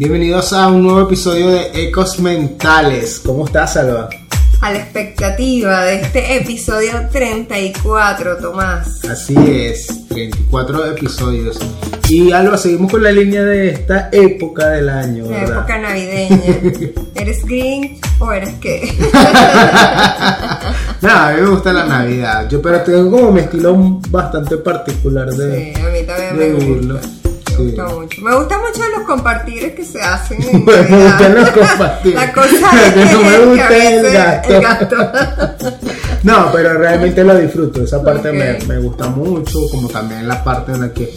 Bienvenidos a un nuevo episodio de Ecos Mentales. ¿Cómo estás, Alba? A la expectativa de este episodio 34, Tomás. Así es, 34 episodios. Y Alba, seguimos con la línea de esta época del año, La ¿verdad? época navideña. ¿Eres Grinch o eres qué? Nada, a mí me gusta la Navidad. Yo, pero tengo como mi estilo bastante particular de, Sí, a mí también de me gusta. Sí. Me gusta mucho. Me gusta mucho los compartires que se hacen en Me gustan los compartires. La cosa Que es no me que gusta el gasto. No, pero realmente lo disfruto. Esa parte me, me gusta mucho, como también la parte en la que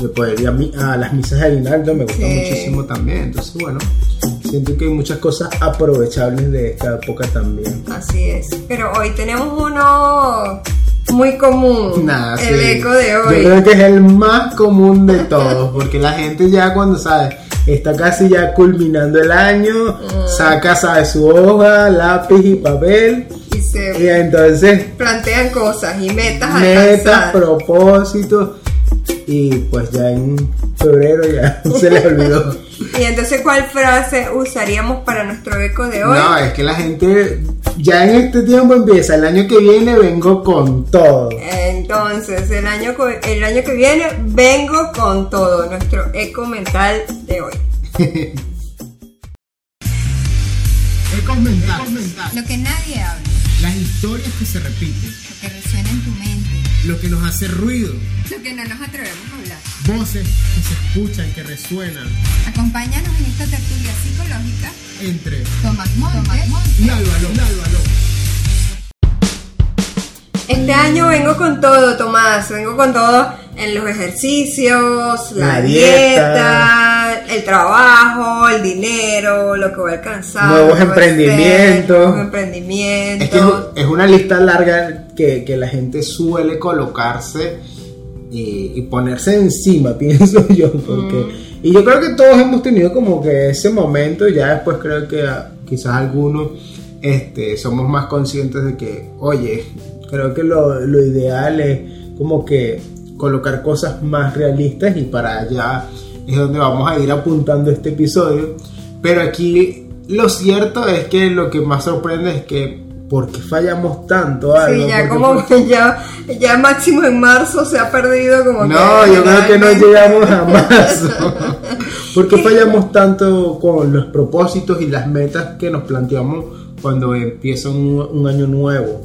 de poder ir a, a las misas de aguinaldo me gusta Sí. muchísimo también. Entonces, bueno, siento que hay muchas cosas aprovechables de esta época también. Así es. Pero hoy tenemos uno muy común. El sí. eco de Yo hoy. creo que es el más común de todos, porque la gente ya cuando sabe, está casi ya culminando el año, Mm. saca, sabe, su hoja, lápiz y papel, Y se y entonces plantean cosas y metas a metas, alcanzar. propósitos, y pues ya en febrero ya se les olvidó. Y entonces, ¿cuál frase usaríamos para nuestro eco de hoy? No, es que la gente ya en este tiempo empieza, el año que viene vengo con todo. Entonces, el año, el año que viene vengo con todo, nuestro eco mental de hoy. Ecos mentales. Lo que nadie habla, Las historias que se repiten, lo que resuena en tu mente, lo que nos hace ruido, lo que no nos atrevemos a hablar. voces que se escuchan, que resuenan Acompáñanos en esta tertulia psicológica. Entre Tomás Montes. y Álvaro, Álvaro. Este año vengo con todo, Tomás. Vengo con todo en los ejercicios, la, La dieta, el trabajo, el dinero, lo que voy a alcanzar. Nuevos emprendimientos. Nuevos Es emprendimientos. que es- es una lista larga que, que la gente suele colocarse y, y ponerse encima, pienso yo. Porque, Y yo creo que todos hemos tenido como que ese momento, ya después creo que quizás algunos este, somos más conscientes de que, oye, creo que lo, lo ideal es como que colocar cosas más realistas y para allá es donde vamos a ir apuntando este episodio. Pero aquí lo cierto es que lo que más sorprende es que ¿por qué fallamos tanto? Alba? Sí, ya ¿Por qué como que ya, ya máximo en marzo se ha perdido como No, yo creo que no llegamos a marzo. ¿Por qué fallamos tanto con los propósitos y las metas que nos planteamos cuando empieza un, un año nuevo?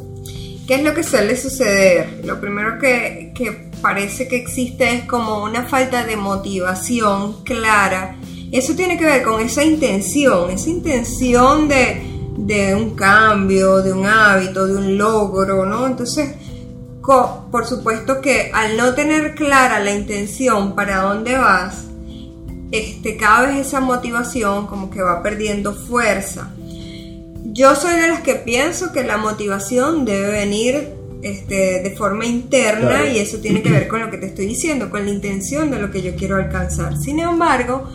¿Qué es lo que suele suceder? Lo primero que, que parece que existe es como una falta de motivación clara. Eso tiene que ver con esa intención, esa intención de, de un cambio, de un hábito, de un logro, ¿no? Entonces, co- por supuesto que al no tener clara la intención para dónde vas, este, cada vez esa motivación como que va perdiendo fuerza. Yo soy de las que pienso que la motivación debe venir este, de forma interna Claro. y eso tiene que ver con lo que te estoy diciendo, con la intención de lo que yo quiero alcanzar. Sin embargo,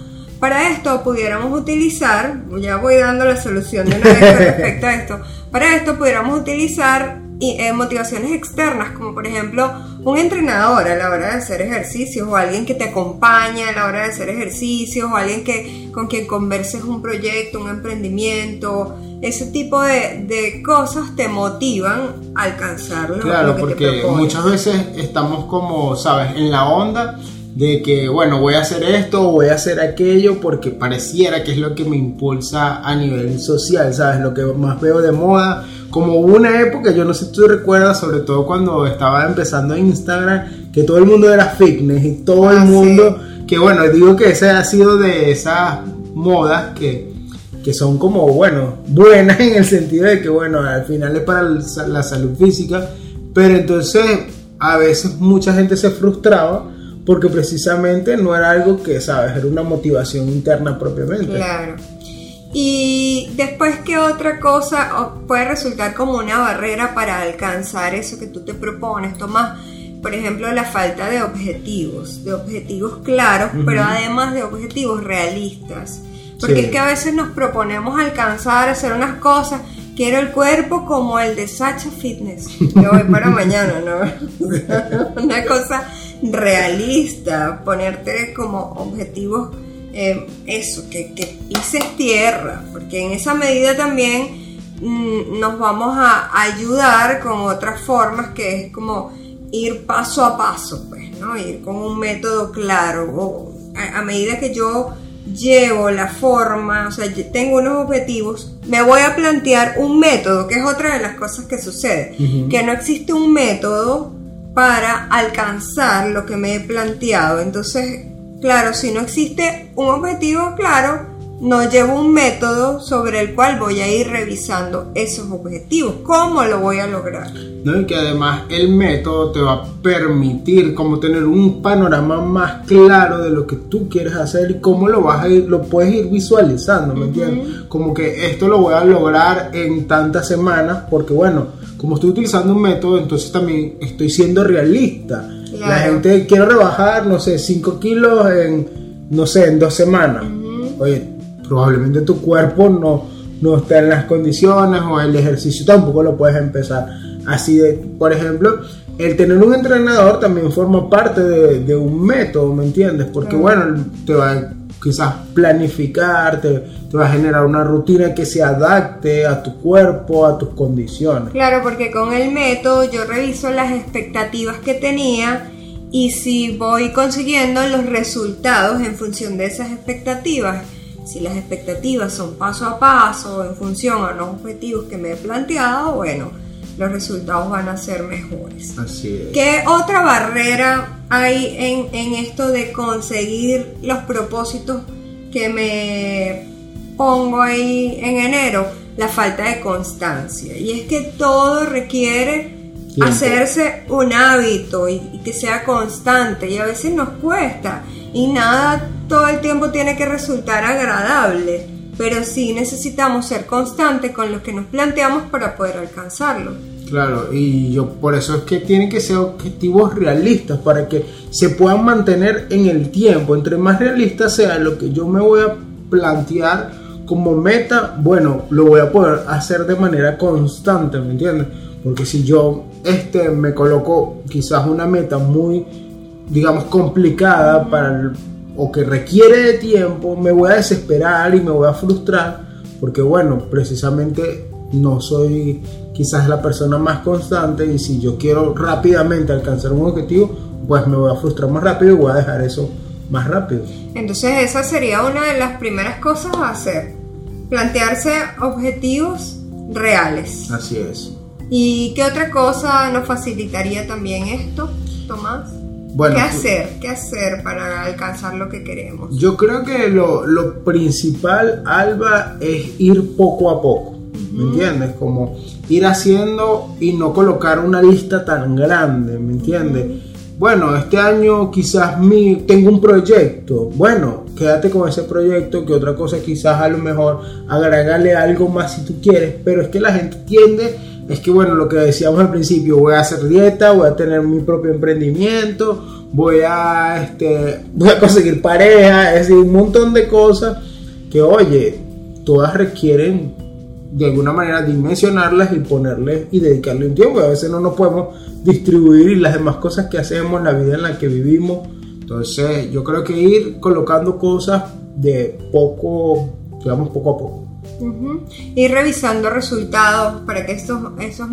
para esto pudiéramos utilizar, ya voy dando la solución de una vez con respecto a esto, para esto pudiéramos utilizar eh, motivaciones externas, como por ejemplo un entrenador a la hora de hacer ejercicios, o alguien que te acompaña a la hora de hacer ejercicios, o alguien que, con quien converses un proyecto, un emprendimiento, ese tipo de, de cosas te motivan a alcanzar lo, Claro, lo que te porque propones. muchas veces estamos como, ¿sabes? En la onda de que, bueno, voy a hacer esto o voy a hacer aquello porque pareciera que es lo que me impulsa a nivel social, ¿sabes? Lo que más veo de moda. Como hubo una época, yo no sé si tú recuerdas, sobre todo cuando estaba empezando Instagram, que todo el mundo era fitness y todo el Ah, mundo, que bueno, digo que ese ha sido de esas modas que que son como, bueno, buenas en el sentido de que, bueno, al final es para la salud física, pero entonces a veces mucha gente se frustraba porque precisamente no era algo que, ¿sabes? Era una motivación interna propiamente. Claro. Y después, ¿qué otra cosa puede resultar como una barrera para alcanzar eso que tú te propones? Tomás, por ejemplo, la falta de objetivos, de objetivos claros, pero además de objetivos realistas. Porque Sí. es que a veces nos proponemos alcanzar, hacer unas cosas. Quiero el cuerpo como el de Sacha Fitness. Yo voy para mañana, ¿no? Una cosa realista, ponerte como objetivos eh, eso, que, que pises tierra, porque en esa medida también mm, nos vamos a ayudar con otras formas que es como ir paso a paso, pues, ¿no? Ir con un método claro. O a, a medida que yo llevo la forma, o sea, tengo unos objetivos, me voy a plantear un método, que es otra de las cosas que sucede, que no existe un método para alcanzar lo que me he planteado. Entonces, claro, si no existe un objetivo claro, no llevo un método sobre el cual voy a ir revisando esos objetivos. ¿Cómo lo voy a lograr? ¿no? Y que además el método te va a permitir como tener un panorama más claro de lo que tú quieres hacer y cómo lo vas a ir, lo puedes ir visualizando, ¿me entiendes? Como que esto lo voy a lograr en tantas semanas, porque bueno, como estoy utilizando un método, entonces también estoy siendo realista. La gente quiere rebajar, no sé, 5 kilos en, no sé, en dos semanas. Oye, probablemente tu cuerpo no, no está en las condiciones o el ejercicio tampoco lo puedes empezar. Así de, por ejemplo, el tener un entrenador también forma parte de, de un método, ¿me entiendes? Porque bueno, te va a quizás planificar, te, te va a generar una rutina que se adapte a tu cuerpo, a tus condiciones. Claro, porque con el método yo reviso las expectativas que tenía y si voy consiguiendo los resultados en función de esas expectativas. Si las expectativas son paso a paso en función a los objetivos que me he planteado, bueno, los resultados van a ser mejores. Así es. ¿Qué otra barrera hay en, en esto de conseguir los propósitos que me pongo ahí en enero? La falta de constancia. Y es que todo requiere Tiempo. hacerse un hábito y, y que sea constante y a veces nos cuesta y nada todo el tiempo tiene que resultar agradable. Pero sí necesitamos ser constantes con lo que nos planteamos para poder alcanzarlo. Claro, y yo por eso es que tienen que ser objetivos realistas para que se puedan mantener en el tiempo. Entre más realista sea lo que yo me voy a plantear como meta, bueno, lo voy a poder hacer de manera constante, ¿me entiendes? Porque si yo este, me coloco quizás una meta muy, digamos, complicada para el- o que requiere de tiempo, me voy a desesperar y me voy a frustrar porque bueno, precisamente no soy quizás la persona más constante y si yo quiero rápidamente alcanzar un objetivo, pues me voy a frustrar más rápido y voy a dejar eso más rápido. Entonces esa sería una de las primeras cosas a hacer. Plantearse objetivos reales. Así es. ¿Y qué otra cosa nos facilitaría también esto, Tomás? Bueno, ¿Qué hacer? ¿Qué hacer para alcanzar lo que queremos? Yo creo que lo, lo principal, Alba, es ir poco a poco. ¿Me entiendes? Como ir haciendo y no colocar una lista tan grande. ¿Me entiendes? Bueno, este año quizás mi, tengo un proyecto. Bueno, quédate con ese proyecto. Que otra cosa, quizás a lo mejor agregarle algo más si tú quieres. Pero es que la gente tiende. Es que bueno, lo que decíamos al principio, voy a hacer dieta, voy a tener mi propio emprendimiento, voy a este voy a conseguir pareja, es decir, un montón de cosas que oye, todas requieren de alguna manera dimensionarlas y ponerles y dedicarle un tiempo. A veces no nos podemos distribuir las demás cosas que hacemos, la vida en la que vivimos. Entonces, yo creo que ir colocando cosas de poco, digamos, poco a poco. Ujú. Ir revisando resultados para que estos, esos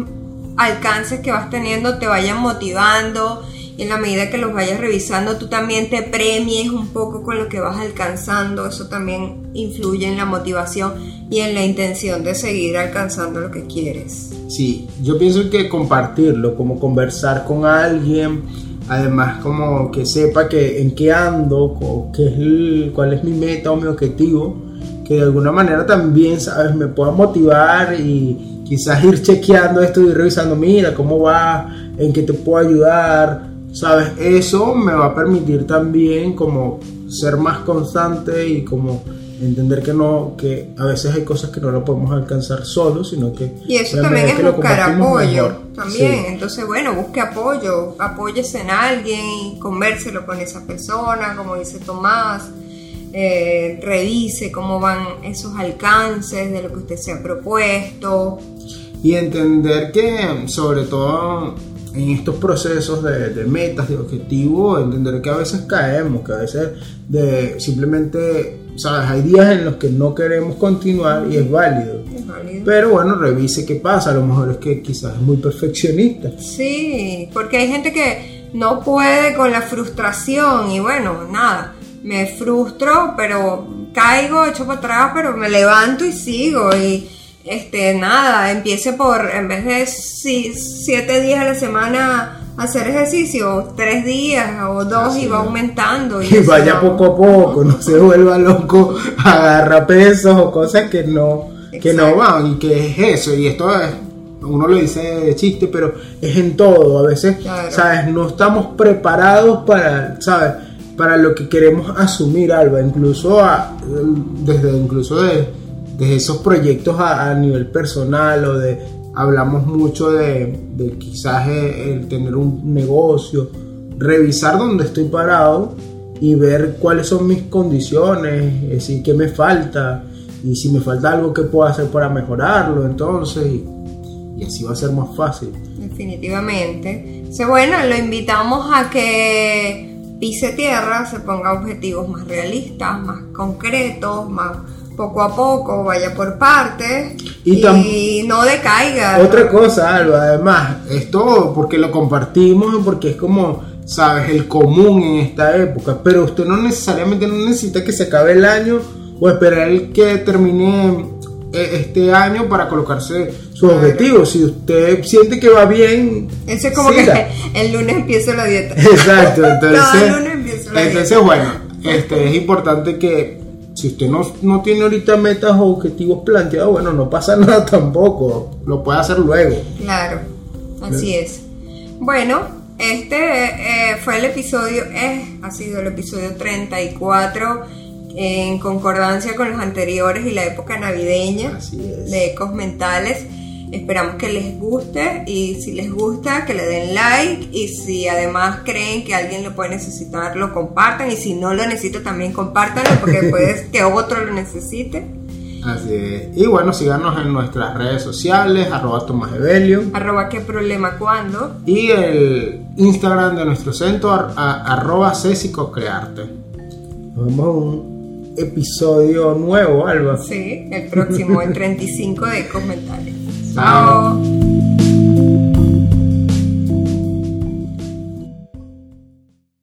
alcances que vas teniendo te vayan motivando y en la medida que los vayas revisando tú también te premies un poco con lo que vas alcanzando. Eso también influye en la motivación y en la intención de seguir alcanzando lo que quieres. Sí, yo pienso que compartirlo, como conversar con alguien, además como que sepa que en qué ando, qué es cuál es mi meta o mi objetivo, que de alguna manera también, sabes, me pueda motivar y quizás ir chequeando esto y revisando, mira, cómo va, en qué te puedo ayudar, sabes, eso me va a permitir también como ser más constante y como entender que no, que a veces hay cosas que no lo podemos alcanzar solos, sino que Y eso también es que buscar apoyo. mejor. También, Sí. entonces bueno, busque apoyo, apóyese en alguien y convérselo con esa persona, como dice Tomás, eh, revise cómo van esos alcances de lo que usted se ha propuesto. Y entender que, sobre todo, en estos procesos de, de metas, de objetivos, entender que a veces caemos, que a veces de simplemente, sabes, hay días en los que no queremos continuar y es válido. Es válido. Pero bueno, revise qué pasa, a lo mejor es que quizás es muy perfeccionista. Sí, porque hay gente que no puede con la frustración y bueno, nada, me frustro, pero caigo, echo para atrás, pero me levanto y sigo y este nada, empiece por en vez de si- siete días a la semana hacer ejercicio, tres días o dos Así y va es. aumentando Y vaya va- poco a poco, no se vuelva loco, agarra pesos o cosas que no, que no van y que es eso. Y esto es, uno lo dice de chiste, pero es en todo. A veces, Claro. ¿sabes? No estamos preparados para, ¿sabes? Para lo que queremos asumir, Alba. Incluso desde, incluso de, desde esos proyectos a, nivel personal o de, hablamos mucho de, quizás tener un negocio, revisar dónde estoy parado y ver cuáles son mis condiciones, es decir, qué me falta y si me falta algo que puedo hacer para mejorarlo, entonces, y, y así va a ser más fácil. Definitivamente. Entonces, bueno, lo invitamos a que pise tierra, se ponga objetivos más realistas, más concretos, más poco a poco, vaya por partes Y no decaiga. Otra cosa, Alba, además, esto porque lo compartimos, porque es como, sabes, el común en esta época, pero usted no necesariamente no necesita que se acabe el año o esperar el que termine este año para colocarse sus Claro. objetivos. Si usted siente que va bien, Eso es como siga. que el lunes empiezo la dieta. Exacto, entonces, lunes empiezo la entonces dieta. bueno, este, es importante que si usted no, no tiene ahorita metas o objetivos planteados, bueno, no pasa nada tampoco, lo puede hacer luego. Claro, así es. Bueno, este eh, fue el episodio, eh, ha sido el episodio 34 en concordancia con los anteriores y la época navideña de Ecos Mentales. Esperamos que les guste y si les gusta que le den like y si además creen que alguien lo puede necesitar lo compartan y si no lo necesita también compártanlo porque puede que otro lo necesite. Así es. Y bueno, síganos en nuestras redes sociales, arroba Tomás Evelio. Arroba qué problema cuando. Y el Instagram de nuestro centro, arroba Cecicocrearte. Nos vemos episodio nuevo, Alba. Sí, el próximo, el 35 de Ecos Mentales. Chao.